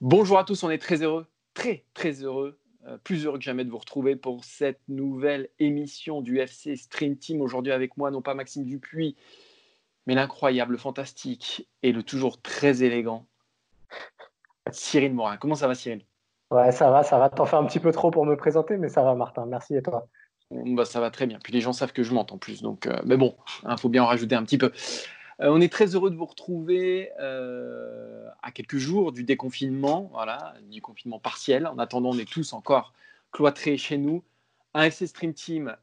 Bonjour à tous, on est très heureux, très très heureux, euh, plus heureux que jamais de vous retrouver pour cette nouvelle émission du FC Stream Team. Aujourd'hui avec moi, non pas Maxime Dupuis, mais l'incroyable, le fantastique et le toujours très élégant Cyril Morin. Comment ça va Cyril? Ouais, ça va, ça va. T'en fais un petit peu trop pour me présenter, mais ça va, Martin. Merci et toi? Bah, Ça va très bien. Puis les gens savent que je monte en plus. Donc, euh, mais bon, il hein, faut bien en rajouter un petit peu. Euh, on est très heureux de vous retrouver euh, à quelques jours du déconfinement, voilà, du confinement partiel. En attendant, on est tous encore cloîtrés chez nous. Un FC Stream Team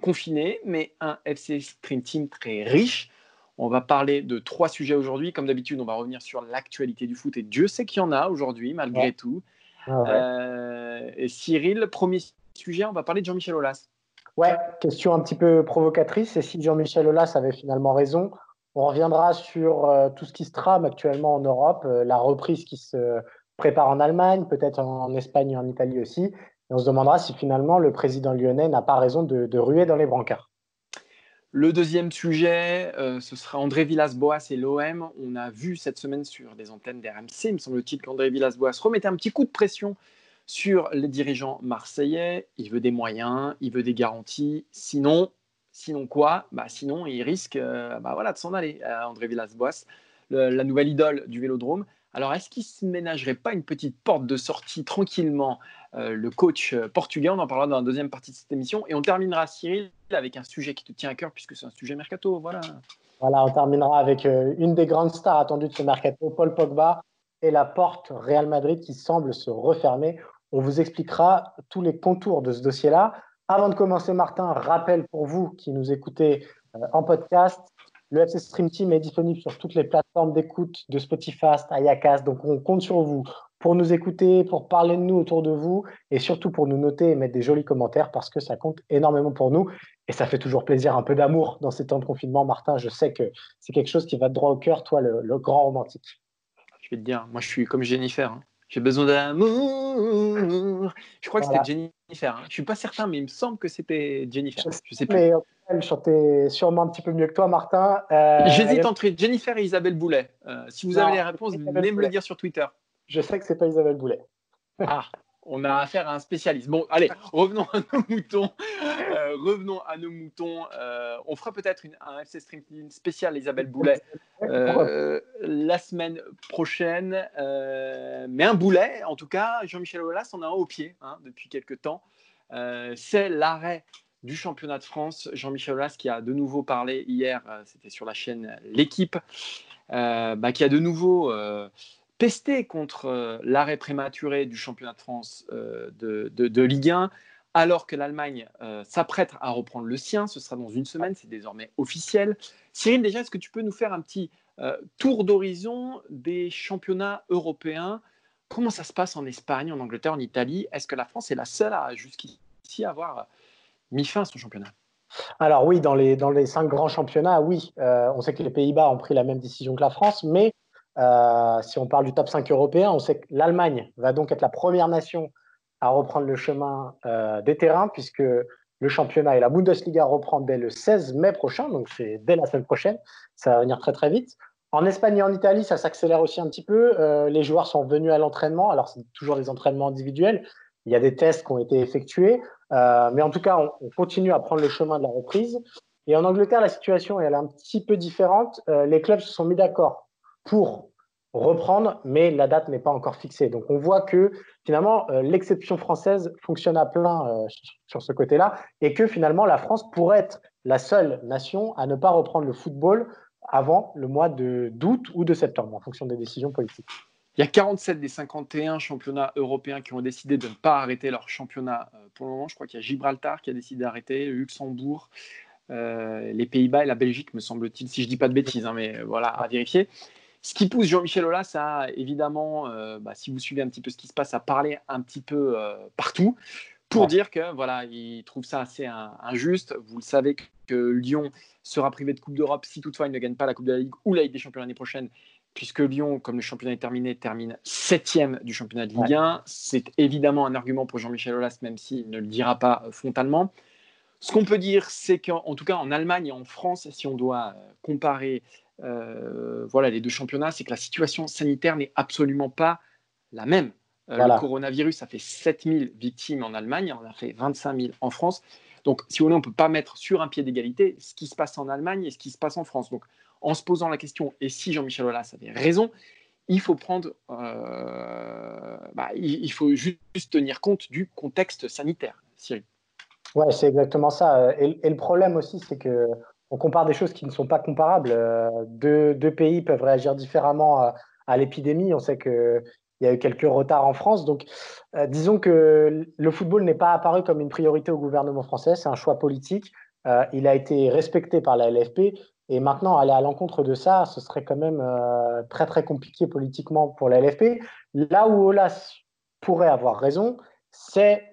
confiné, mais un FC Stream Team très riche. On va parler de trois sujets aujourd'hui. Comme d'habitude, on va revenir sur l'actualité du foot. Et Dieu sait qu'il y en a aujourd'hui, malgré tout. Ah euh, et Cyril, premier sujet, on va parler de Jean-Michel Aulas. Ouais, question un petit peu provocatrice. Et si Jean-Michel Aulas avait finalement raison, on reviendra sur euh, tout ce qui se trame actuellement en Europe, euh, la reprise qui se prépare en Allemagne, peut-être en, Espagne et en Italie aussi. Et on se demandera si finalement le président lyonnais n'a pas raison de, ruer dans les brancards. Le deuxième sujet, euh, ce sera André Villas-Boas et l'OM. On a vu cette semaine sur des antennes d'RMC, me semble-t-il, qu'André Villas-Boas remettait un petit coup de pression sur les dirigeants marseillais. Il veut des moyens, il veut des garanties. Sinon, sinon quoi? Bah Sinon, il risque euh, bah voilà, de s'en aller, euh, André Villas-Boas, la nouvelle idole du vélodrome. Alors, est-ce qu'il ne se ménagerait pas une petite porte de sortie tranquillement euh, Le coach portugais, on en parlera dans la deuxième partie de cette émission. Et on terminera, Cyril, avec un sujet qui te tient à cœur, puisque c'est un sujet mercato. Voilà. Voilà, on terminera avec une des grandes stars attendues de ce mercato, Paul Pogba, et la porte Real Madrid qui semble se refermer. On vous expliquera tous les contours de ce dossier-là. Avant de commencer, Martin, rappel pour vous qui nous écoutez en podcast, le FC Stream Team est disponible sur toutes les plateformes d'écoute de Spotify, Ayacast. Donc, on compte sur vous pour nous écouter, pour parler de nous autour de vous et surtout pour nous noter et mettre des jolis commentaires parce que ça compte énormément pour nous. Et ça fait toujours plaisir, un peu d'amour dans ces temps de confinement. Martin, je sais que c'est quelque chose qui va droit au cœur, toi, le, grand romantique. Je vais te dire, moi, je suis comme Jennifer. Hein. J'ai besoin d'amour. Je crois que c'était Jennifer. Hein. Je suis pas certain, mais il me semble que c'était Jennifer. Je, sais pas. Mais elle chantait sûrement un petit peu mieux que toi, Martin. Euh, J'hésite entre Jennifer et Isabelle Boulet. Euh, si vous avez les réponses, venez me le dire sur Twitter. Je sais que c'est pas Isabelle Boulet. Ah, on a affaire à un spécialiste. Bon, allez, revenons à nos moutons. Euh, revenons à nos moutons. Euh, on fera peut-être un FC Stream spécial Isabelle Boulet euh, la semaine prochaine. mais un boulet, en tout cas, Jean-Michel Aulas en a un au pied hein, depuis quelques temps. C'est l'arrêt du championnat de France. Jean-Michel Aulas qui a de nouveau parlé hier, c'était sur la chaîne L'équipe, bah, qui a de nouveau pesté contre l'arrêt prématuré du championnat de France de, de, Ligue 1 alors que l'Allemagne euh, s'apprête à reprendre le sien. Ce sera dans une semaine, c'est désormais officiel. Cyril, déjà, est-ce que tu peux nous faire un petit euh, tour d'horizon des championnats européens? Comment ça se passe en Espagne, en Angleterre, en Italie? Est-ce que la France est la seule à jusqu'ici avoir mis fin à son championnat? Alors oui, dans les, cinq grands championnats, oui. Euh, on sait que les Pays-Bas ont pris la même décision que la France, mais si on parle du top 5 européen, on sait que l'Allemagne va donc être la première nation à reprendre le chemin euh, des terrains, puisque le championnat et la Bundesliga reprennent dès le 16 mai prochain, donc c'est dès la semaine prochaine, ça va venir très très vite. En Espagne et en Italie, ça s'accélère aussi un petit peu. Euh, les joueurs sont venus à l'entraînement, alors c'est toujours des entraînements individuels, il y a des tests qui ont été effectués, euh, mais en tout cas, on, continue à prendre le chemin de la reprise. Et en Angleterre, la situation est un petit peu différente. les clubs se sont mis d'accord pour reprendre, mais la date n'est pas encore fixée. Donc on voit que finalement euh, l'exception française fonctionne à plein euh, sur ce côté-là et que finalement la France pourrait être la seule nation à ne pas reprendre le football avant le mois d'août ou de septembre en fonction des décisions politiques. Il y a 47 des 51 championnats européens qui ont décidé de ne pas arrêter leur championnat euh, pour le moment. Je crois qu'il y a Gibraltar qui a décidé d'arrêter, Luxembourg, les Pays-Bas et la Belgique, me semble-t-il, si je ne dis pas de bêtises, hein, mais voilà, à vérifier. Ce qui pousse Jean-Michel Aulas à, évidemment, bah, si vous suivez un petit peu ce qui se passe, à parler un petit peu partout pour dire que voilà, il trouve ça assez injuste. Vous le savez que Lyon sera privé de Coupe d'Europe si toutefois il ne gagne pas la Coupe de la Ligue ou la Ligue des Champions l'année prochaine, puisque Lyon, comme le championnat est terminé, termine septième du championnat de Ligue 1. C'est évidemment un argument pour Jean-Michel Aulas, même s'il ne le dira pas euh, frontalement. Ce qu'on peut dire, c'est qu'en tout cas en Allemagne et en France, si on doit euh, comparer euh, voilà, les deux championnats, c'est que la situation sanitaire n'est absolument pas la même. Le coronavirus a fait 7000 victimes en Allemagne, on a fait 25 000 en France. Donc, si vous voulez, on ne peut pas mettre sur un pied d'égalité ce qui se passe en Allemagne et ce qui se passe en France. Donc, en se posant la question, et si Jean-Michel Aulas avait raison, il faut prendre, euh, bah, il, faut juste tenir compte du contexte sanitaire, Cyril. Ouais, c'est exactement ça. Et, le problème aussi, c'est que on compare des choses qui ne sont pas comparables. Euh, deux, pays peuvent réagir différemment à, à l'épidémie. On sait que il y a eu quelques retards en France. Donc, euh, disons que le football n'est pas apparu comme une priorité au gouvernement français. C'est un choix politique. Euh, il a été respecté par la LFP. Et maintenant, aller à l'encontre de ça, ce serait quand même euh, très, très compliqué politiquement pour la LFP. Là où Olas pourrait avoir raison, c'est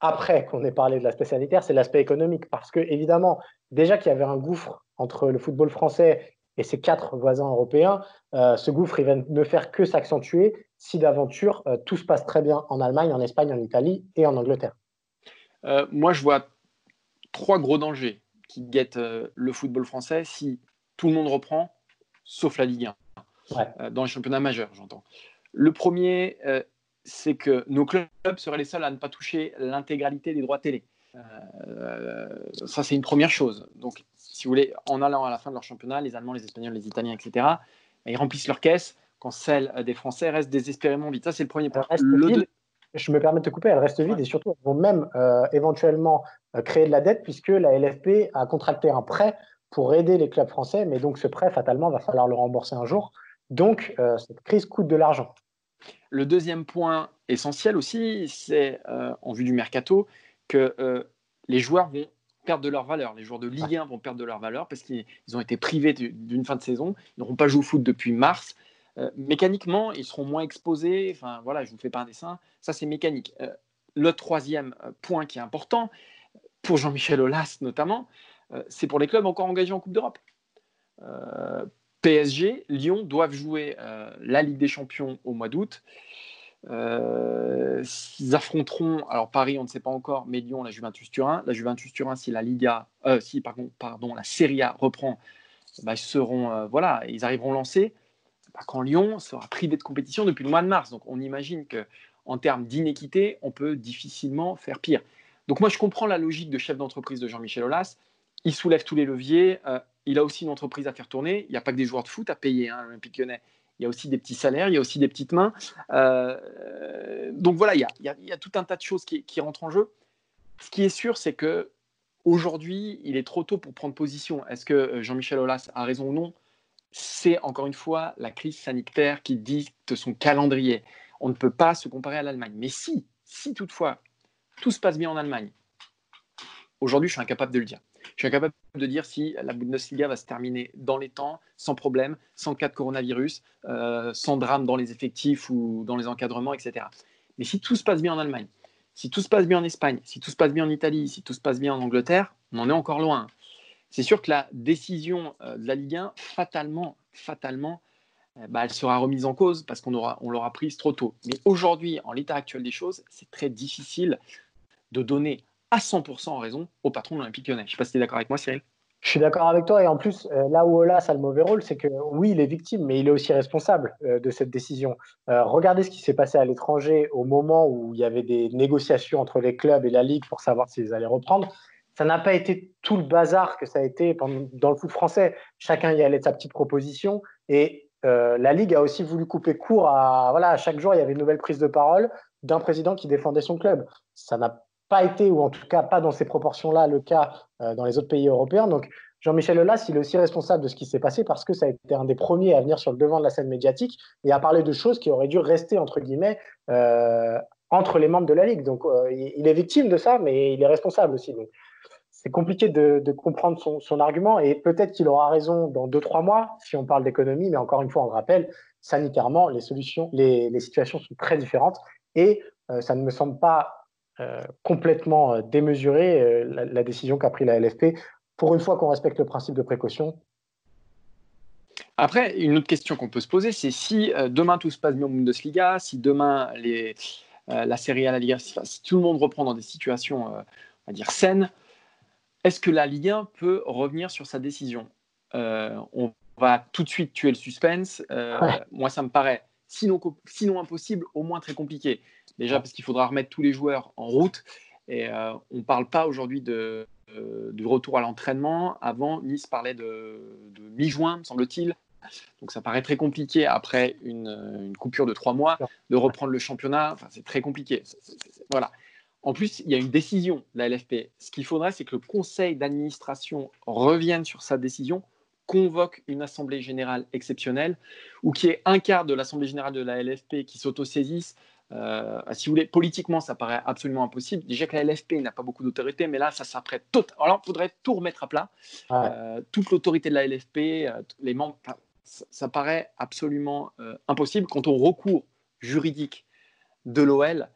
après qu'on ait parlé de l'aspect sanitaire, c'est l'aspect économique. Parce que, évidemment, déjà qu'il y avait un gouffre entre le football français et ses quatre voisins européens, ce gouffre, il va ne faire que s'accentuer si d'aventure euh, tout se passe très bien en Allemagne, en Espagne, en Italie et en Angleterre euh, Moi, je vois trois gros dangers qui guettent euh, le football français si tout le monde reprend, sauf la Ligue 1, dans les championnats majeurs, j'entends. Le premier, c'est que nos clubs seraient les seuls à ne pas toucher l'intégralité des droits télé. ça, c'est une première chose. Donc, si vous voulez, en allant à la fin de leur championnat, les Allemands, les Espagnols, les Italiens, etc., bah, ils remplissent leurs caisses quand celle des Français reste désespérément vide. Ça, c'est le premier point. Je me permets de te couper, elle reste vide et surtout, elles vont même euh, éventuellement euh, créer de la dette puisque la LFP a contracté un prêt pour aider les clubs français, mais donc ce prêt, fatalement, va falloir le rembourser un jour. Donc, euh, cette crise coûte de l'argent. Le deuxième point essentiel aussi, c'est en vue du mercato que les joueurs vont perdre de leur valeur. Les joueurs de Ligue 1 vont perdre de leur valeur parce qu'ils ont été privés d'une fin de saison. Ils n'auront pas joué au foot depuis mars. Euh, mécaniquement, ils seront moins exposés. Enfin, voilà, je vous fais pas un dessin. Ça, c'est mécanique. Euh, le troisième euh, point qui est important, pour Jean-Michel Aulas notamment, c'est pour les clubs encore engagés en Coupe d'Europe. PSG, Lyon doivent jouer la Ligue des Champions au mois d'août. ils affronteront, alors Paris, on ne sait pas encore, mais Lyon, la Juventus Turin. La Juventus Turin, si la Liga, si pardon, la Serie A reprend, bah, ils seront, voilà, ils arriveront lancés quand Lyon sera privé de compétition depuis le mois de mars. Donc on imagine que en termes d'inéquité, on peut difficilement faire pire. Donc moi je comprends la logique de chef d'entreprise de Jean-Michel Aulas. Il soulève tous les leviers. Il a aussi une entreprise à faire tourner. Il n'y a pas que des joueurs de foot à payer, hein, l'Olympique lyonnais. Il y a aussi des petits salaires, il y a aussi des petites mains. Euh, donc voilà, il y, a, tout un tas de choses qui, qui rentrent en jeu. Ce qui est sûr, c'est que aujourd'hui, il est trop tôt pour prendre position. Est-ce que euh, Jean-Michel Aulas a raison ou non? C'est encore une fois la crise sanitaire qui dicte son calendrier. On ne peut pas se comparer à l'Allemagne. Mais si, si toutefois tout se passe bien en Allemagne, aujourd'hui je suis incapable de le dire. Je suis incapable de dire si la Bundesliga va se terminer dans les temps, sans problème, sans cas de coronavirus, euh, sans drame dans les effectifs ou dans les encadrements, etc. Mais si tout se passe bien en Allemagne, si tout se passe bien en Espagne, si tout se passe bien en Italie, si tout se passe bien en Angleterre, on en est encore loin c'est sûr que la décision euh, de la Ligue 1, fatalement, fatalement, euh, bah, elle sera remise en cause parce qu'on aura, on l'aura prise trop tôt. Mais aujourd'hui, en l'état actuel des choses, c'est très difficile de donner à 100% raison au patron de l'Olympique lyonnais. Je ne sais pas si tu es d'accord avec moi, Cyril. Je suis d'accord avec toi. Et en plus, euh, là où Olas a le mauvais rôle, c'est que oui, il est victime, mais il est aussi responsable de cette décision. regardez ce qui s'est passé à l'étranger au moment où il y avait des négociations entre les clubs et la Ligue pour savoir s'ils allaient reprendre ça n'a pas été tout le bazar que ça a été dans le foot français. Chacun y allait de sa petite proposition. Et euh, la Ligue a aussi voulu couper court à. Voilà, chaque jour, il y avait une nouvelle prise de parole d'un président qui défendait son club. Ça n'a pas été, ou en tout cas pas dans ces proportions-là, le cas euh, dans les autres pays européens. Donc, Jean-Michel Aulas, il est aussi responsable de ce qui s'est passé parce que ça a été un des premiers à venir sur le devant de la scène médiatique et à parler de choses qui auraient dû rester, entre guillemets, euh, entre les membres de la Ligue. Donc, il est victime de ça, mais il est responsable aussi. Donc, c'est compliqué de, comprendre son, argument et peut-être qu'il aura raison dans deux, trois mois si on parle d'économie, mais encore une fois, on rappelle, sanitairement, les solutions, les, situations sont très différentes et euh, ça ne me semble pas euh, complètement euh, démesuré la, décision qu'a pris la LFP. Pour une fois qu'on respecte le principe de précaution, après, une autre question qu'on peut se poser, c'est si demain tout se passe bien au Bundesliga, si demain les, la Serie A, la Liga, si, tout le monde reprend dans des situations, on va dire, saines, est-ce que la Ligue 1 peut revenir sur sa décision? Euh, On va tout de suite tuer le suspense. Euh, moi, ça me paraît sinon, sinon impossible, au moins très compliqué. Déjà parce qu'il faudra remettre tous les joueurs en route. Et euh, on ne parle pas aujourd'hui de, du retour à l'entraînement. Avant, Nice parlait de, mi-juin, me semble-t-il. Donc ça paraît très compliqué après une, coupure de trois mois de reprendre le championnat. Enfin, c'est très compliqué. voilà. En plus, il y a une décision de la LFP. Ce qu'il faudrait, c'est que le conseil d'administration revienne sur sa décision, convoque une assemblée générale exceptionnelle, ou qu'il y ait un quart de l'assemblée générale de la LFP qui s'autosaisisse. Euh, si vous voulez, politiquement, ça paraît absolument impossible. Déjà que la LFP n'a pas beaucoup d'autorité, mais là, ça s'apprête tout. Alors, il faudrait tout remettre à plat. Euh, toute l'autorité de la LFP, euh, les membres, ça, paraît absolument impossible. Quant au recours juridique de l'OL,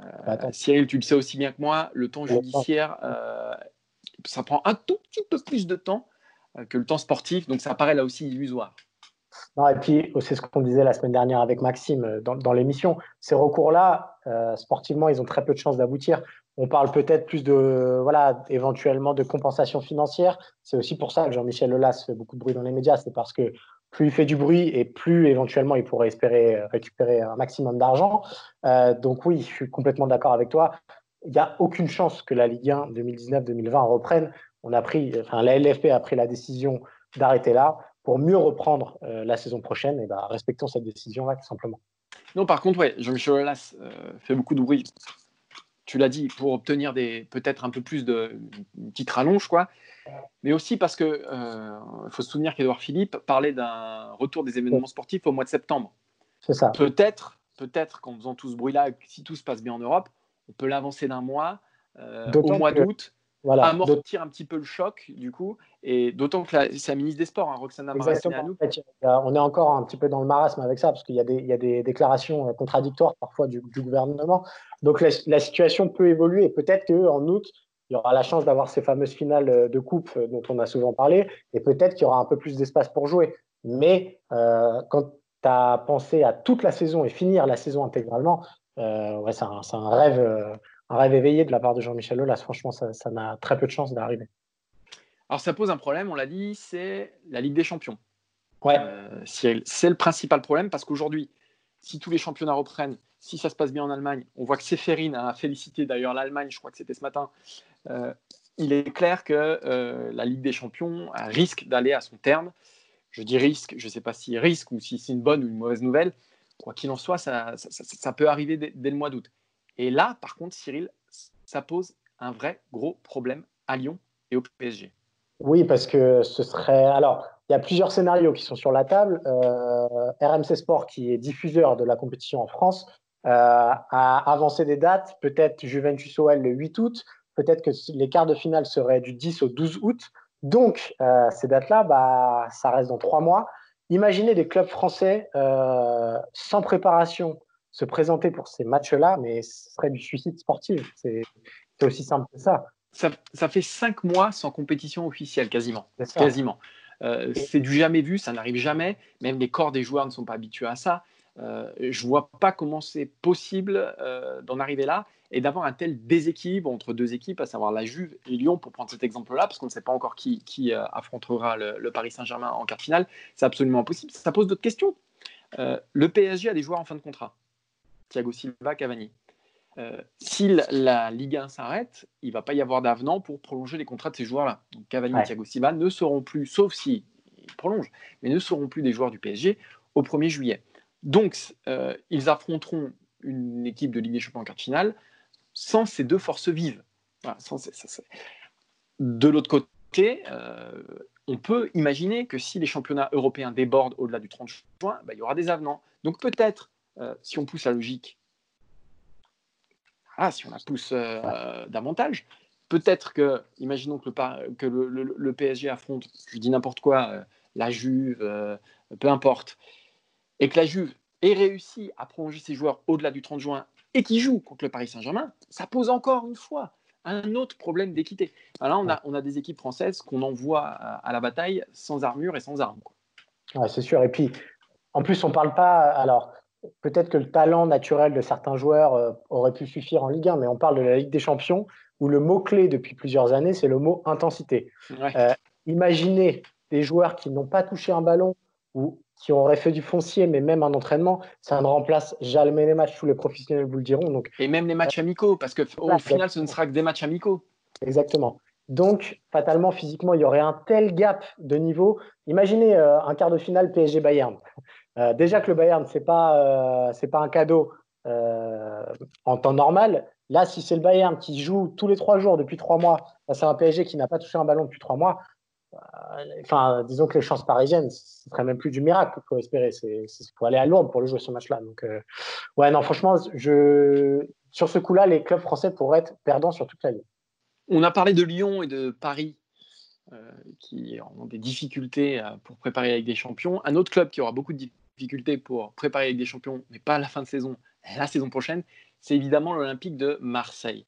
euh, Cyril, tu le sais aussi bien que moi, le temps judiciaire, ça prend un tout petit peu plus de temps que le temps sportif, donc ça paraît là aussi illusoire. Et puis, c'est ce qu'on disait la semaine dernière avec Maxime dans, l'émission. Ces recours-là, sportivement, ils ont très peu de chances d'aboutir. On parle peut-être plus de, voilà, éventuellement de compensation financière. C'est aussi pour ça que Jean-Michel Aulas fait beaucoup de bruit dans les médias. C'est parce que plus il fait du bruit et plus éventuellement il pourrait espérer euh, récupérer un maximum d'argent. Euh, donc oui, je suis complètement d'accord avec toi. Il n'y a aucune chance que la Ligue 1 2019-2020 reprenne. On a pris, enfin, la LFP a pris la décision d'arrêter là pour mieux reprendre euh, la saison prochaine. Et ben, respectons cette décision-là, tout simplement. Non, par contre, ouais, Jean-Michel Aulas fait beaucoup de bruit. Tu l'as dit, pour obtenir des peut-être un peu plus de une petite rallonge, quoi mais aussi parce que euh, faut se souvenir qu'Edouard Philippe parlait d'un retour des événements sportifs au mois de septembre. C'est ça. Peut-être, peut-être qu'en faisant tout ce bruit-là, si tout se passe bien en Europe, on peut l'avancer d'un mois euh, au mois d'août. Voilà, amortir un petit peu le choc du coup et d'autant que c'est la ministre des Sports hein, Roxana Maracineanu on est encore un petit peu dans le marasme avec ça parce qu'il y, y, a des déclarations euh, contradictoires parfois du, gouvernement. Donc la, la, situation peut évoluer. Peut-être qu'en août il y aura la chance d'avoir ces fameuses finales euh, de coupe euh, dont on a souvent parlé, et peut-être qu'il y aura un peu plus d'espace pour jouer. Mais euh, quand tu as pensé à toute la saison et finir la saison intégralement, ouais, c'est un, rêve, un rêve éveillé de la part de Jean-Michel Aulas. Franchement, ça n'a très peu de chances d'arriver. Alors ça pose un problème, on l'a dit, c'est la Ligue des Champions. Ouais. c'est le principal problème parce qu'aujourd'hui, si tous les championnats reprennent, si ça se passe bien en Allemagne, on voit que Seferin a félicité d'ailleurs l'Allemagne, je crois que c'était ce matin, euh, il est clair que euh, la Ligue des Champions risque d'aller à son terme. Je dis risque, je ne sais pas si risque ou si c'est une bonne ou une mauvaise nouvelle. Quoi qu'il en soit, ça, peut arriver dès, le mois d'août. Et là, par contre, Cyril, ça pose un vrai gros problème à Lyon et au PSG. Oui, parce que ce serait. Alors, il y a plusieurs scénarios qui sont sur la table. Euh, RMC Sport, qui est diffuseur de la compétition en France, a avancé des dates. Peut-être Juventus OL le 8 août, peut-être que les quarts de finale seraient du 10 au 12 août. Donc, euh, ces dates-là, bah, ça reste dans trois mois. Imaginez des clubs français euh, sans préparation se présenter pour ces matchs-là, mais ce serait du suicide sportif. C'est aussi simple que ça. ça. fait cinq mois sans compétition officielle, quasiment. Quasiment. Euh, c'est du jamais vu, ça n'arrive jamais. Même les corps des joueurs ne sont pas habitués à ça. Euh, je ne vois pas comment c'est possible euh, d'en arriver là et d'avoir un tel déséquilibre entre deux équipes, à savoir la Juve et Lyon, pour prendre cet exemple-là, parce qu'on ne sait pas encore qui, euh, affrontera le, Paris Saint-Germain en quart finale. C'est absolument impossible. Ça pose d'autres questions. le PSG a des joueurs en fin de contrat. Thiago Silva, Cavani. si la Ligue 1 s'arrête, il ne va pas y avoir d'avenant pour prolonger les contrats de ces joueurs-là. Donc Cavani et Thiago Silva ne seront plus, sauf si prolongent, mais ne seront plus des joueurs du PSG au 1er juillet. Donc, euh, ils affronteront une équipe de Ligue des Champions en quart de finale sans ces deux forces vives. de l'autre côté, euh, on peut imaginer que si les championnats européens débordent au-delà du 30 juin, bah, il y aura des avenants. Donc peut-être, euh, si on pousse la logique, ah, si on la pousse davantage, peut-être que, imaginons que le, que le, PSG affronte, je dis n'importe quoi, euh, la Juve, euh, peu importe, et que la Juve ait réussi à prolonger ses joueurs au-delà du 30 juin et qui joue contre le Paris Saint-Germain, ça pose encore une fois un autre problème d'équité. Là, on a, on a des équipes françaises qu'on envoie à, la bataille sans armure et sans armes. Ouais, c'est sûr. Et puis, en plus, on ne parle pas. Alors, peut-être que le talent naturel de certains joueurs euh, aurait pu suffire en Ligue 1, mais on parle de la Ligue des Champions où le mot-clé depuis plusieurs années, c'est le mot intensité. Euh, imaginez des joueurs qui n'ont pas touché un ballon ou qui auraient fait du foncier, mais même un entraînement, ça ne remplace jamais les matchs. Tous les professionnels vous le diront. Donc, Et même les matchs amicaux, parce qu'au final, ce ne sera que des matchs amicaux. Exactement. Donc, fatalement, physiquement, il y aurait un tel gap de niveau. Imaginez euh, un quart de finale PSG-Bayern. Euh, déjà que le Bayern, ce n'est pas, euh, pas un cadeau en temps normal. Là, si c'est le Bayern qui joue tous les trois jours depuis trois mois, c'est un PSG qui n'a pas touché un ballon depuis trois mois, enfin, disons que les chances parisiennes, ce serait même plus du miracle qu'il faut espérer. Il faut aller à Lourdes pour le jouer ce match-là. Donc, ouais, non, franchement, je, sur ce coup-là, les clubs français pourraient être perdants sur toute la ligne. On a parlé de Lyon et de Paris euh, qui ont des difficultés euh, pour préparer Ligue des Champions. Un autre club qui aura beaucoup de difficultés pour préparer Ligue des Champions, mais pas à la fin de saison, la saison prochaine, c'est évidemment l'Olympique de Marseille.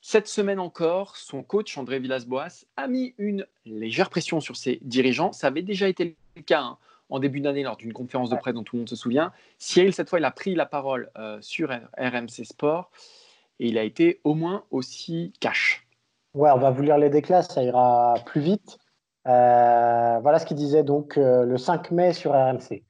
Cette semaine encore, son coach André Villas-Boas a mis une légère pression sur ses dirigeants. Ça avait déjà été le cas hein, en début d'année lors d'une conférence de presse dont tout le monde se souvient. Cyril, cette fois, il a pris la parole euh, sur RMC Sport et il a été au moins aussi cash. Ouais, on va vous lire les déclats, ça ira plus vite. Euh, voilà ce qu'il disait donc euh, le 5 mai sur RMC.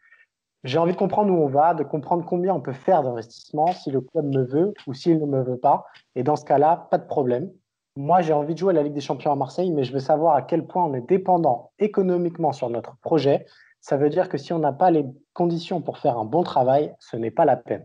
J'ai envie de comprendre où on va, de comprendre combien on peut faire d'investissement si le club me veut ou s'il ne me veut pas. Et dans ce cas-là, pas de problème. Moi, j'ai envie de jouer à la Ligue des Champions à Marseille, mais je veux savoir à quel point on est dépendant économiquement sur notre projet. Ça veut dire que si on n'a pas les conditions pour faire un bon travail, ce n'est pas la peine.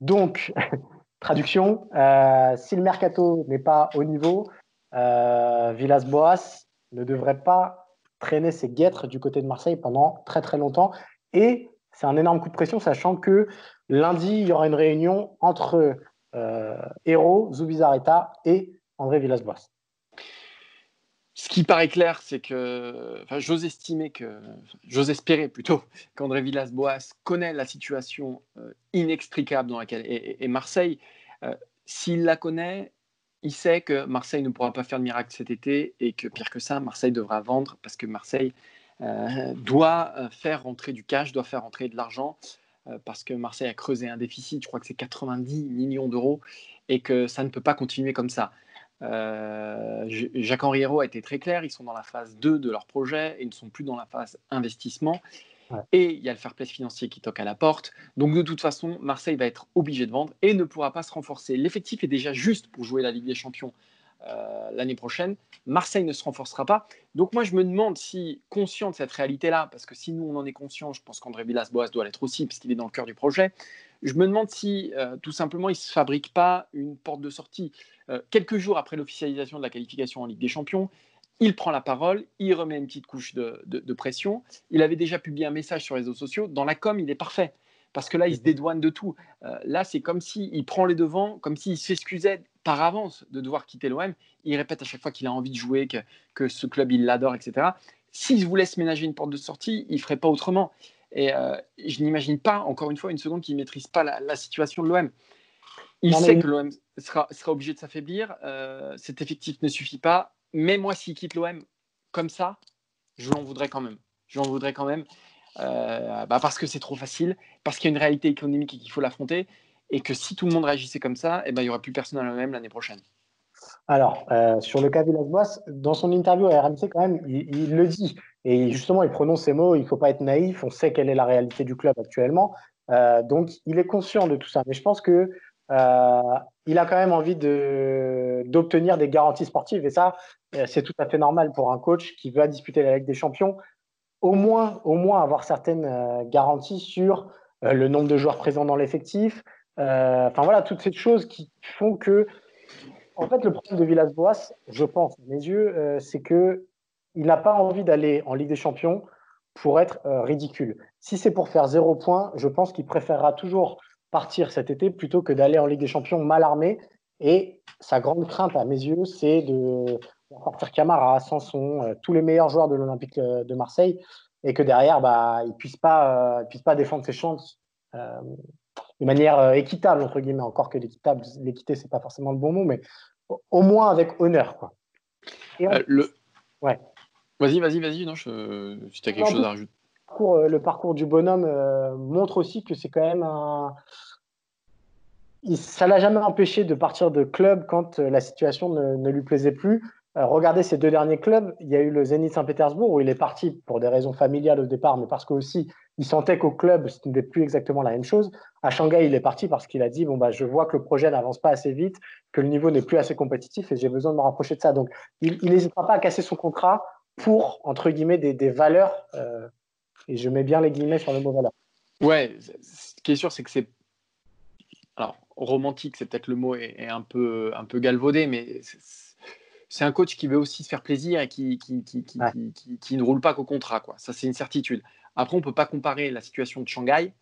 Donc, Traduction, euh, si le mercato n'est pas au niveau, euh, Villas-Boas ne devrait pas traîner ses guêtres du côté de Marseille pendant très très longtemps. Et c'est un énorme coup de pression, sachant que lundi, il y aura une réunion entre euh, Héros, Zubizarreta et André Villas-Boas. Ce qui paraît clair, c'est que, enfin, j'ose estimer que, j'ose espérer plutôt qu'André Villas-Boas connaît la situation euh, inextricable dans laquelle est, Marseille. Euh, s'il la connaît, il sait que Marseille ne pourra pas faire de miracle cet été et que pire que ça, Marseille devra vendre parce que Marseille doit faire rentrer du cash, doit faire rentrer de l'argent parce que Marseille a creusé un déficit, je crois que c'est 90 millions d'euros et que ça ne peut pas continuer comme ça. Euh, Jacques-Henri Hérault a été très clair, ils sont dans la phase 2 de leur projet et ils ne sont plus dans la phase investissement. Et il y a le fair play financier qui toque à la porte. Donc de toute façon, Marseille va être obligé de vendre et ne pourra pas se renforcer. L'effectif est déjà juste pour jouer la Ligue des Champions euh, l'année prochaine. Marseille ne se renforcera pas. Donc moi, je me demande si, conscient de cette réalité-là, parce que si nous, on en est conscient, je pense qu'André Villas-Boas doit l'être aussi, parce qu'il est dans le cœur du projet, je me demande si, euh, tout simplement, il ne se fabrique pas une porte de sortie. Euh, quelques jours après l'officialisation de la qualification en Ligue des Champions, il prend la parole, il remet une petite couche de, pression. Il avait déjà publié un message sur les réseaux sociaux. Dans la com, il est parfait. Parce que là, il se dédouane de tout. Euh, là, c'est comme s'il prend les devants, comme s'il s'excusait par avance de devoir quitter l'OM. Il répète à chaque fois qu'il a envie de jouer, que, ce club, il l'adore, etc. S'il vous laisse ménager une porte de sortie, il ne ferait pas autrement. Et euh, je n'imagine pas, encore une fois, une seconde qu'il ne maîtrise pas la situation de l'OM. Il sait que l'OM sera, sera, obligé de s'affaiblir. Euh, cet effectif ne suffit pas. Mais moi, s'il quitte l'OM comme ça, je l'en voudrais quand même. Je l'en voudrais quand même. Euh, bah parce que c'est trop facile, parce qu'il y a une réalité économique et qu'il faut l'affronter, et que si tout le monde réagissait comme ça, eh ben, il n'y aura plus personne à l'OM l'année prochaine. Alors, euh, sur le cas Villas-Boas, dans son interview à RMC, quand même, il, le dit. Et justement, il prononce ces mots il ne faut pas être naïf, on sait quelle est la réalité du club actuellement. donc, il est conscient de tout ça. Mais je pense que euh, il a quand même envie d'obtenir des garanties sportives. Et ça, euh, c'est tout à fait normal pour un coach qui veut disputer la Ligue des Champions. Au moins, au moins avoir certaines euh, garanties sur le nombre de joueurs présents dans l'effectif. Enfin voilà, toutes ces choses qui font que, en fait, le problème de Villas-Boas, je pense, à mes yeux, c'est que il n'a pas envie d'aller en Ligue des Champions pour être ridicule. Si c'est pour faire zéro point, je pense qu'il préférera toujours partir cet été plutôt que d'aller en Ligue des Champions mal armé Et sa grande crainte, à mes yeux, c'est de sortir Camara, Sanson, euh, tous les meilleurs joueurs de l'Olympique euh, de Marseille, et que derrière, bah, il ne puisse, pas, puisse pas défendre ses chances de manière équitable, entre guillemets. Encore que l'équitable, l'équité, ce n'est pas forcément le bon mot, mais au moins avec honneur. Quoi. le... Ouais. Vas-y, vas-y, vas-y. Non, je... si tu as quelque chose à rajouter. Le parcours, du bonhomme montre aussi que c'est quand même un, ça l'a jamais empêché de partir de club quand euh, la situation ne, lui plaisait plus. Euh, regardez ces deux derniers clubs. Il y a eu le Zénith Saint-Pétersbourg où il est parti pour des raisons familiales au départ, mais parce qu'aussi il sentait qu'au club ce n'était plus exactement la même chose. À Shanghai, il est parti parce qu'il a dit bon bah je vois que le projet n'avance pas assez vite, que le niveau n'est plus assez compétitif et j'ai besoin de me rapprocher de ça. Donc il n'hésitera pas à casser son contrat pour entre guillemets des, valeurs. Euh, et je mets bien les guillemets sur le mot valeur. Ouais, ce qui est sûr, c'est que c'est alors romantique, c'est peut-être le mot est, un peu un peu galvaudé, mais c'est un coach qui veut aussi se faire plaisir et qui qui, qui, qui, ne roule pas qu'au contrat, quoi. Ça c'est une certitude. Après, on peut pas comparer la situation de Shanghai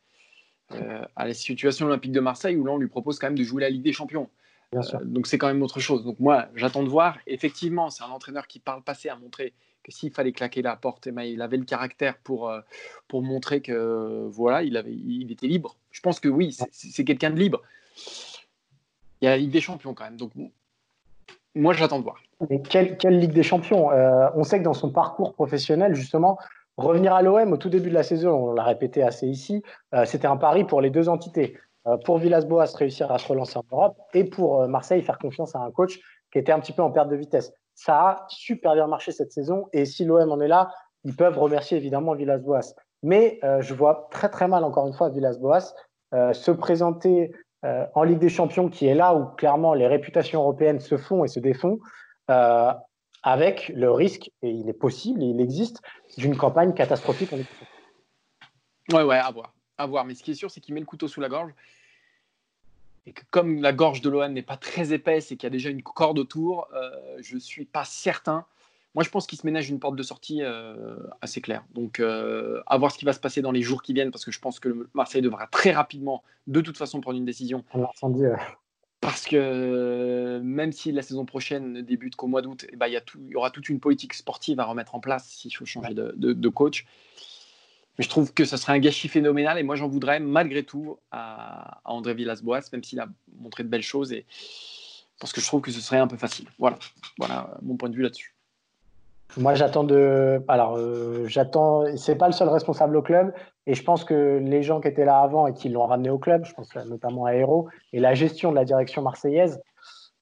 euh, à la situation olympique de Marseille où là on lui propose quand même de jouer la Ligue des Champions. Euh, donc c'est quand même autre chose. Donc moi, j'attends de voir. Effectivement, c'est un entraîneur qui parle passé à montrer que s'il fallait claquer la porte, eh ben, il avait le caractère pour, euh, pour montrer que voilà, il, avait, il était libre. Je pense que oui, c'est quelqu'un de libre. Il y a la Ligue des Champions quand même. Donc moi, j'attends de voir. Mais quelle, Ligue des Champions euh, On sait que dans son parcours professionnel, justement, revenir à l'OM au tout début de la saison, on l'a répété assez ici, euh, c'était un pari pour les deux entités. pour Villas-Boas réussir à se relancer en Europe et pour Marseille faire confiance à un coach qui était un petit peu en perte de vitesse. Ça a super bien marché cette saison. Et si l'OM en est là, ils peuvent remercier évidemment Villas-Boas. Mais euh, je vois très très mal, encore une fois, Villas-Boas euh, se présenter euh, en Ligue des Champions, qui est là où clairement les réputations européennes se font et se défont, avec le risque, et il est possible, et il existe, d'une campagne catastrophique en Champions. Ouais, ouais, à voir. À voir. Mais ce qui est sûr, c'est qu'il met le couteau sous la gorge et que comme la gorge de l'OM n'est pas très épaisse et qu'il y a déjà une corde autour, euh, je ne suis pas certain. Moi, je pense qu'il se ménage une porte de sortie euh, assez claire. Donc, euh, à voir ce qui va se passer dans les jours qui viennent, parce que je pense que Marseille devra très rapidement, de toute façon, prendre une décision. Parce que même si la saison prochaine ne débute qu'au mois d'août, eh ben, il y, aura toute une politique sportive à remettre en place s'il faut changer de, de coach. Mais je trouve que ça serait un gâchis phénoménal et moi j'en voudrais malgré tout à, André Villas-Boas, même s'il a montré de belles choses et parce que je trouve que ce serait un peu facile. Voilà, voilà mon point de vue là-dessus. Moi j'attends de. Alors euh, j'attends. C'est pas le seul responsable au club et je pense que les gens qui étaient là avant et qui l'ont ramené au club, je pense notamment à Héros et la gestion de la direction marseillaise.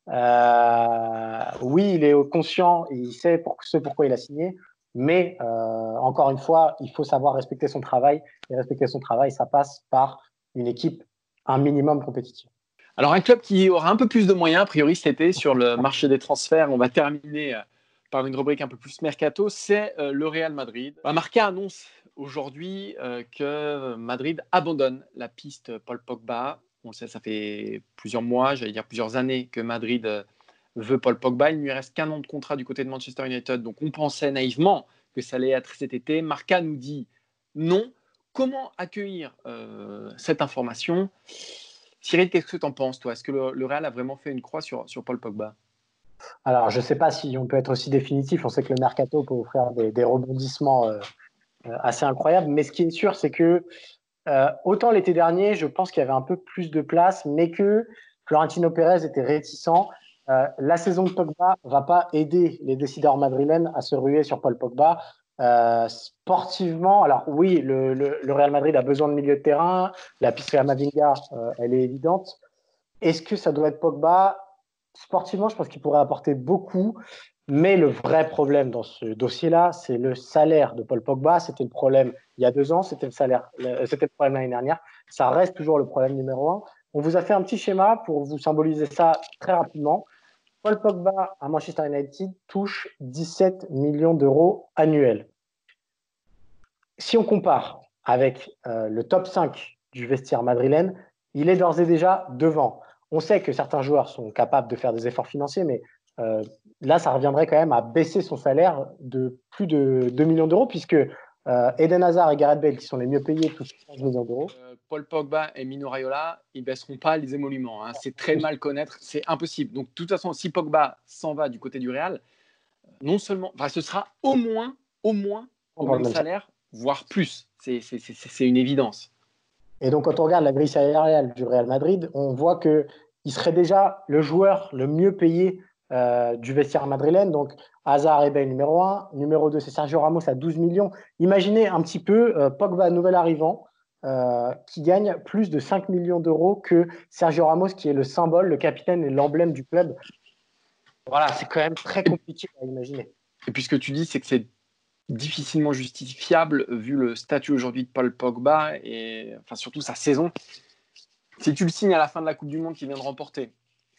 Euh, oui, il est conscient, et il sait pour, ce pourquoi il a signé. Mais euh, encore une fois, il faut savoir respecter son travail. Et respecter son travail, ça passe par une équipe un minimum compétitive. Alors un club qui aura un peu plus de moyens, a priori cet été, sur le marché des transferts, on va terminer euh, par une rubrique un peu plus mercato, c'est le Real Madrid. Bah, Marca annonce aujourd'hui que Madrid abandonne la piste Paul Pogba. On sait, ça fait plusieurs mois, j'allais dire plusieurs années que Madrid veut Paul Pogba. Il ne lui reste qu'un an de contrat du côté de Manchester United. Donc on pensait naïvement que ça allait être cet été. Marca nous dit non. Comment accueillir euh, cette information? Cyril, qu'est-ce que tu en penses, toi? Est-ce que le, Real a vraiment fait une croix sur, sur Paul Pogba? Alors, je ne sais pas si on peut être aussi définitif. On sait que le mercato peut offrir des, rebondissements euh, euh, assez incroyables. Mais ce qui est sûr, c'est que autant l'été dernier, je pense qu'il y avait un peu plus de place, mais que Florentino Pérez était réticent euh, la saison de Pogba va pas aider les décideurs madrilènes à se ruer sur Paul Pogba. Euh, sportivement, alors oui, le, Real Madrid a besoin de milieu de terrain. La piste à euh, elle est évidente. Est-ce que ça doit être Pogba? Sportivement, je pense qu'il pourrait apporter beaucoup. Mais le vrai problème dans ce dossier-là, c'est le salaire de Paul Pogba. C'était le problème il y a deux ans, c'était le salaire, c'était le problème l'année dernière. Ça reste toujours le problème numéro un. On vous a fait un petit schéma pour vous symboliser ça très rapidement. Paul Pogba à Manchester United touche 17 millions d'euros annuels. Si on compare avec euh, le top 5 du vestiaire madrilène, il est d'ores et déjà devant. On sait que certains joueurs sont capables de faire des efforts financiers, mais euh, là, ça reviendrait quand même à baisser son salaire de plus de 2 millions d'euros, puisque euh, Eden Hazard et Gareth Bale, qui sont les mieux payés, tous 15 millions d'euros. Euh, Paul Pogba et Mino Raiola, ils baisseront pas les émoluments. Hein. C'est très mal connaître, c'est impossible. Donc, de toute façon, si Pogba s'en va du côté du Real, non seulement, enfin, ce sera au moins, au moins, au même salaire, voire plus. C'est une évidence. Et donc, quand on regarde la grille salariale du Real Madrid, on voit qu'il serait déjà le joueur le mieux payé euh, du vestiaire madrilène. Donc, Hazard et Bale numéro 1. Numéro 2, c'est Sergio Ramos à 12 millions. Imaginez un petit peu euh, Pogba, nouvel arrivant, euh, qui gagne plus de 5 millions d'euros que Sergio Ramos, qui est le symbole, le capitaine et l'emblème du club. Voilà, c'est quand même très compliqué à imaginer. Et puis ce que tu dis, c'est que c'est difficilement justifiable vu le statut aujourd'hui de Paul Pogba et enfin surtout sa saison. Si tu le signes à la fin de la Coupe du Monde qu'il vient de remporter,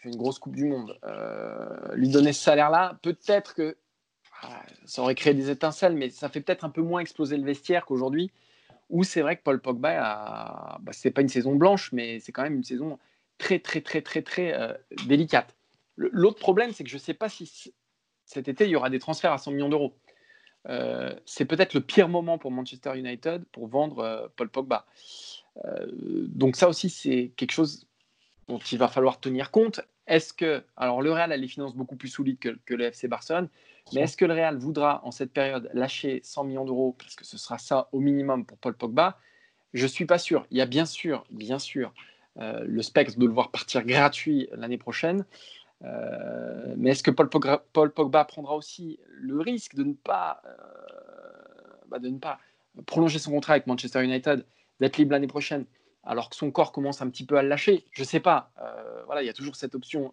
une grosse Coupe du Monde, euh, lui donner ce salaire-là, peut-être que ah, ça aurait créé des étincelles, mais ça fait peut-être un peu moins exploser le vestiaire qu'aujourd'hui, où c'est vrai que Paul Pogba, a, bah, c'est pas une saison blanche, mais c'est quand même une saison très très très très très euh, délicate. L'autre problème, c'est que je ne sais pas si cet été il y aura des transferts à 100 millions d'euros. Euh, c'est peut-être le pire moment pour Manchester United pour vendre Paul Pogba. Donc ça aussi, c'est quelque chose dont il va falloir tenir compte. Est-ce que, alors le Real a les finances beaucoup plus solides que, que le FC Barcelone, mais est-ce que le Real voudra en cette période lâcher 100 millions d'euros parce que ce sera ça au minimum pour Paul Pogba? Je suis pas sûr. Il y a bien sûr, bien sûr, le spectre de le voir partir gratuit l'année prochaine. Euh, mais est-ce que Paul Pogba, prendra aussi le risque de ne pas, euh, bah, de ne pas prolonger son contrat avec Manchester United, d'être libre l'année prochaine, alors que son corps commence un petit peu à le lâcher Je ne sais pas. Euh, voilà, il y a toujours cette option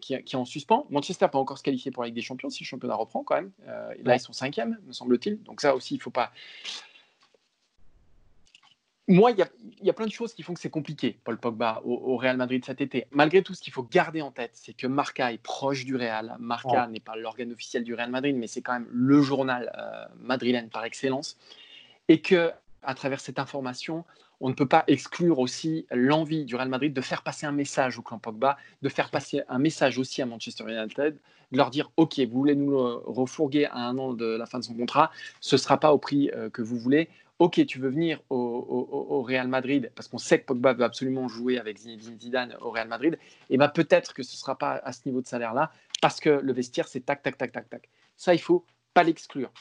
qui, qui, est en suspens. Manchester peut encore se qualifier pour la Ligue des Champions si le championnat reprend quand même. là, ils sont cinquième, me semble-t-il. Donc ça aussi, il ne faut pas, moi, il y, a, plein de choses qui font que c'est compliqué, Paul Pogba, au, Real Madrid cet été. Malgré tout, ce qu'il faut garder en tête, c'est que Marca est proche du Real. Marca n'est pas l'organe officiel du Real Madrid, mais c'est quand même le journal euh, madrilène par excellence. Et que, à travers cette information, on ne peut pas exclure aussi l'envie du Real Madrid de faire passer un message au clan Pogba, de faire passer un message aussi à Manchester United, de leur dire Ok, vous voulez nous refourguer à un an de la fin de son contrat, ce ne sera pas au prix euh, que vous voulez ok, tu veux venir au, Real Madrid, parce qu'on sait que Pogba veut absolument jouer avec Zidane au Real Madrid, et bien peut-être que ce ne sera pas à ce niveau de salaire-là, parce que le vestiaire, c'est tac, tac, tac, tac, tac. Ça, il faut pas l'exclure.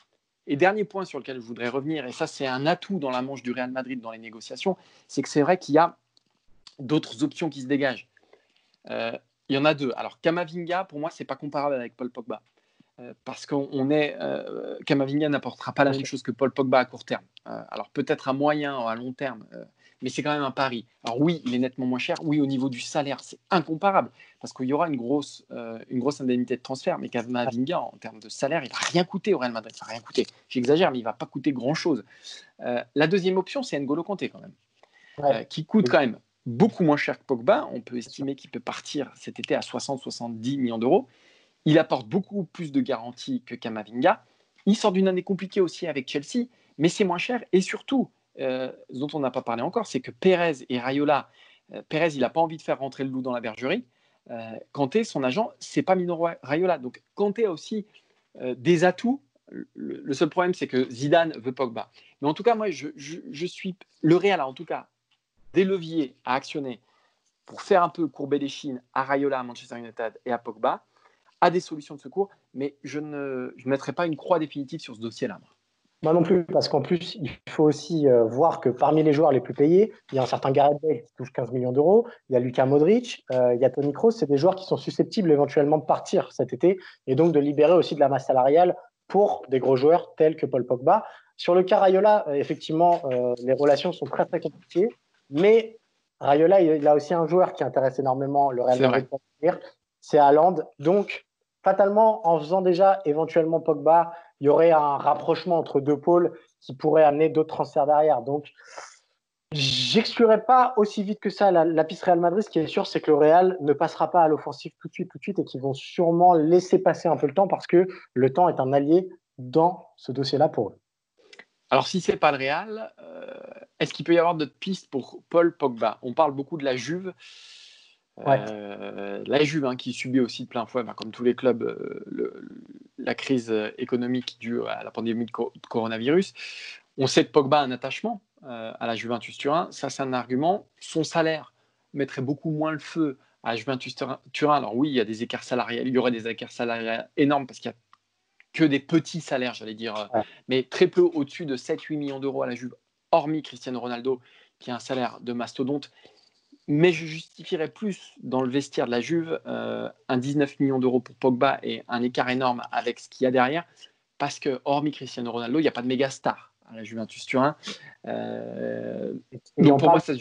Et dernier point sur lequel je voudrais revenir, et ça, c'est un atout dans la manche du Real Madrid dans les négociations, c'est que c'est vrai qu'il y a d'autres options qui se dégagent. Euh, il y en a deux. Alors, Kamavinga, pour moi, c'est pas comparable avec Paul Pogba. Euh, parce qu'on est euh, Kamavinga n'apportera pas la même chose que Paul Pogba à court terme. Alors peut-être à moyen ou à long terme, mais c'est quand même un pari. Alors oui, il est nettement moins cher. Oui, au niveau du salaire, c'est incomparable parce qu'il y aura une grosse, une grosse indemnité de transfert. Mais Kamavinga, en termes de salaire, il va rien coûter au Real Madrid. Il va rien coûter. J'exagère, mais il va pas coûter grand-chose. la deuxième option, c'est N'Golo Kanté quand même, qui coûte quand même beaucoup moins cher que Pogba. On peut estimer qu'il peut partir cet été à 60-70 millions d'euros. Il apporte beaucoup plus de garanties que Kamavinga. Il sort d'une année compliquée aussi avec Chelsea, mais c'est moins cher. Et surtout, euh, dont on n'a pas parlé encore, c'est que Pérez et Rayola, euh, Pérez, il n'a pas envie de faire rentrer le loup dans la bergerie. Euh, Kanté, son agent, c'est pas Mino Rayola. Donc Kanté a aussi des atouts. Le, seul problème, c'est que Zidane veut Pogba. Mais en tout cas, moi, je, suis. Le Real a en tout cas des leviers à actionner pour faire un peu courber les chines à Rayola, à Manchester United et à Pogba a des solutions de secours, mais je ne je mettrai pas une croix définitive sur ce dossier-là. Moi non plus, parce qu'en plus, il faut aussi euh, voir que parmi les joueurs les plus payés, il y a un certain Gareth Bale qui touche 15 millions d'euros, il y a Lucas Modric, euh, il y a Tony Kroos, c'est des joueurs qui sont susceptibles éventuellement de partir cet été et donc de libérer aussi de la masse salariale pour des gros joueurs tels que Paul Pogba. Sur le cas Rayola, euh, effectivement, les relations sont très très compliquées, mais Rayola, il a aussi un joueur qui intéresse énormément le Real Madrid, c'est Haaland. Donc, fatalement, en faisant déjà éventuellement Pogba, il y aurait un rapprochement entre deux pôles qui pourrait amener d'autres transferts derrière. Donc, j'exclurais pas aussi vite que ça la, piste Real Madrid. Ce qui est sûr, c'est que le Real ne passera pas à l'offensive tout de suite, tout de suite, et qu'ils vont sûrement laisser passer un peu le temps parce que le temps est un allié dans ce dossier-là pour eux. Alors, si c'est pas le Real, euh, est-ce qu'il peut y avoir d'autres pistes pour Paul Pogba? On parle beaucoup de la Juve. La Juve hein, qui subit aussi de plein fouet, comme tous les clubs, la crise économique due à la pandémie de, coronavirus. On sait que Pogba a un attachement à la Juventus Turin. Ça, c'est un argument. Son salaire mettrait beaucoup moins le feu à Juventus Turin. Alors oui, il y a des écarts salariés, il y aurait des écarts salariés énormes parce qu'il y a que des petits salaires, j'allais dire, mais très peu au-dessus de 7-8 millions d'euros à la Juve, hormis Cristiano Ronaldo, qui a un salaire de mastodonte. Mais je justifierais plus dans le vestiaire de la Juve euh, un 19 millions d'euros pour Pogba et un écart énorme avec ce qu'il y a derrière, parce que hormis Cristiano Ronaldo, il n'y a pas de méga star à la Juventus Turin. Euh, donc pour moi, ça,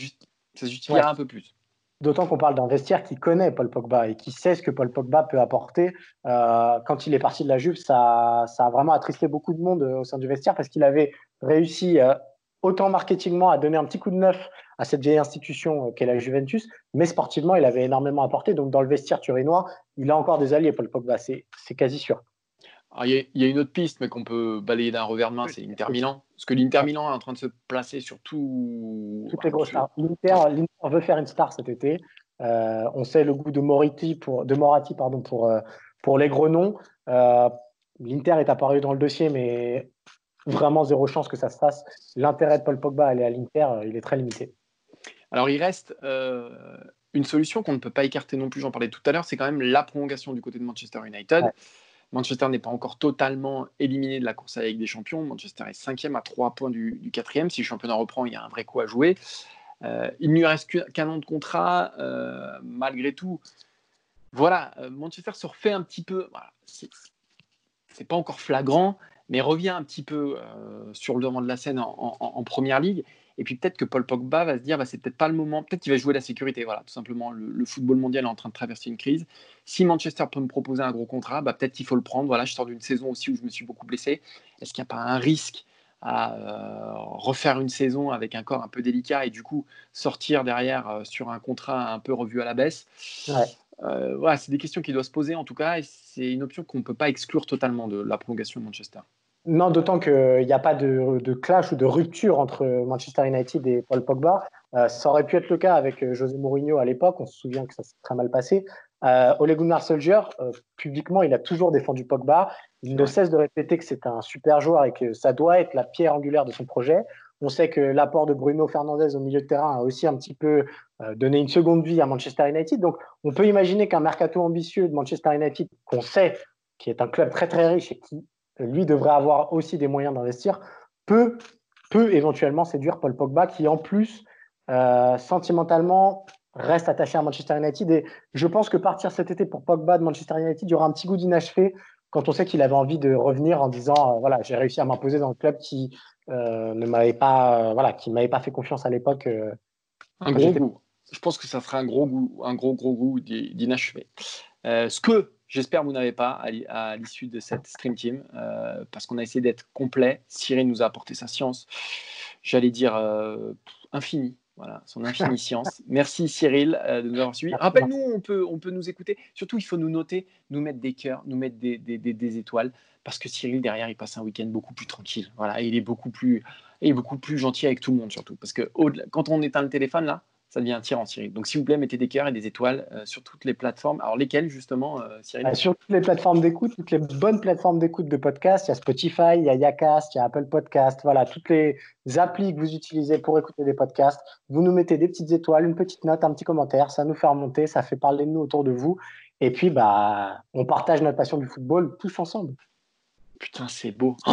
ça justifierait un peu plus. D'autant qu'on parle d'un vestiaire qui connaît Paul Pogba et qui sait ce que Paul Pogba peut apporter. Euh, quand il est parti de la Juve, ça, ça, a vraiment attristé beaucoup de monde euh, au sein du vestiaire parce qu'il avait réussi autant marketingement à donner un petit coup de neuf à cette vieille institution qu'est la Juventus, mais sportivement, il avait énormément apporté. Donc dans le vestiaire turinois, il a encore des alliés, Paul Pogba, c'est quasi sûr. Il y, a une autre piste, mais qu'on peut balayer d'un revers de main, c'est l'Inter Milan. Parce que l'Inter Milan est en train de se placer sur tout. Toutes les grosses stars. L'Inter veut faire une star cet été. Euh, on sait le goût de, Moriti pour, de Moratti pardon, pour, euh, pour les gros noms. Euh, L'Inter est apparu dans le dossier, mais vraiment zéro chance que ça se fasse. L'intérêt de Paul Pogba à aller à l'Inter, il est très limité. Alors il reste une solution qu'on ne peut pas écarter non plus, j'en parlais tout à l'heure, c'est quand même la prolongation du côté de Manchester United. Manchester n'est pas encore totalement éliminé de la course à la Ligue des Champions. Manchester est cinquième à trois points du, quatrième. Si le championnat reprend, il y a un vrai coup à jouer. Euh, il ne lui reste qu'un an de contrat. Euh, malgré tout, voilà, euh, Manchester se refait un petit peu. Voilà, c'est pas encore flagrant, mais revient un petit peu sur le devant de la scène en première ligue. Et puis peut-être que Paul Pogba va se dire, bah, c'est peut-être pas le moment, peut-être qu'il va jouer la sécurité. Voilà, tout simplement, le, football mondial est en train de traverser une crise. Si Manchester peut me proposer un gros contrat, bah, peut-être qu'il faut le prendre. Voilà, je sors d'une saison aussi où je me suis beaucoup blessé. Est-ce qu'il n'y a pas un risque à euh, refaire une saison avec un corps un peu délicat et du coup sortir derrière euh, sur un contrat un peu revu à la baisse? Euh, voilà, c'est des questions qui doivent se poser en tout cas et c'est une option qu'on ne peut pas exclure totalement de la prolongation de Manchester. Non, d'autant qu'il n'y a pas de, clash ou de rupture entre Manchester United et Paul Pogba. Euh, ça aurait pu être le cas avec euh, José Mourinho à l'époque. On se souvient que ça s'est très mal passé. Euh, Ole Gunnar Solskjaer, euh, publiquement, il a toujours défendu Pogba. Il ne cesse de répéter que c'est un super joueur et que ça doit être la pierre angulaire de son projet. On sait que l'apport de Bruno Fernandez au milieu de terrain a aussi un petit peu donné une seconde vie à Manchester United. Donc, on peut imaginer qu'un mercato ambitieux de Manchester United, qu'on sait qui est un club très très riche et qui lui devrait avoir aussi des moyens d'investir, peut, peut éventuellement séduire Paul Pogba, qui en plus, euh, sentimentalement, reste attaché à Manchester United. Et je pense que partir cet été pour Pogba de Manchester United, il y aura un petit goût d'inachevé quand on sait qu'il avait envie de revenir en disant euh, voilà, j'ai réussi à m'imposer dans le club qui euh, ne m'avait pas, voilà, qui m'avait pas fait confiance à l'époque. un gros goût. Je pense que ça fera un gros goût, un gros gros goût d'inachevé. ce que J'espère que vous n'avez pas à l'issue de cette Stream Team, euh, parce qu'on a essayé d'être complet. Cyril nous a apporté sa science, j'allais dire euh, infinie, voilà, son infinie science. Merci Cyril euh, de nous avoir suivis. Rappelle-nous, on peut, on peut nous écouter. Surtout, il faut nous noter, nous mettre des cœurs, nous mettre des, des, des, étoiles, parce que Cyril, derrière, il passe un week-end beaucoup plus tranquille. Voilà, il est beaucoup plus, il est beaucoup plus gentil avec tout le monde, surtout. Parce que quand on éteint le téléphone, là, ça devient un tir en Cyril. Donc, s'il vous plaît, mettez des cœurs et des étoiles euh, sur toutes les plateformes. Alors, lesquelles, justement, euh, Cyril euh, Sur toutes les plateformes d'écoute, toutes les bonnes plateformes d'écoute de podcast. Il y a Spotify, il y a Yacast, il y a Apple Podcast. Voilà, toutes les applis que vous utilisez pour écouter des podcasts. Vous nous mettez des petites étoiles, une petite note, un petit commentaire. Ça nous fait remonter, ça fait parler de nous autour de vous. Et puis, bah, on partage notre passion du football tous ensemble. Putain, c'est beau. Oh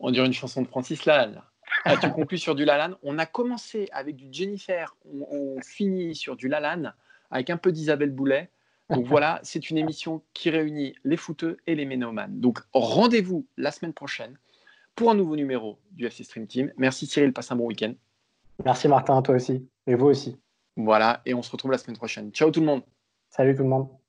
on dirait une chanson de Francis Lalanne. Ah, tu conclus sur du Lalanne. On a commencé avec du Jennifer, on, finit sur du Lalanne avec un peu d'Isabelle Boulet. Donc voilà, c'est une émission qui réunit les footeux et les ménomanes. Donc rendez-vous la semaine prochaine pour un nouveau numéro du FC Stream Team. Merci Cyril, passe un bon week-end. Merci Martin, toi aussi. Et vous aussi. Voilà, et on se retrouve la semaine prochaine. Ciao tout le monde. Salut tout le monde.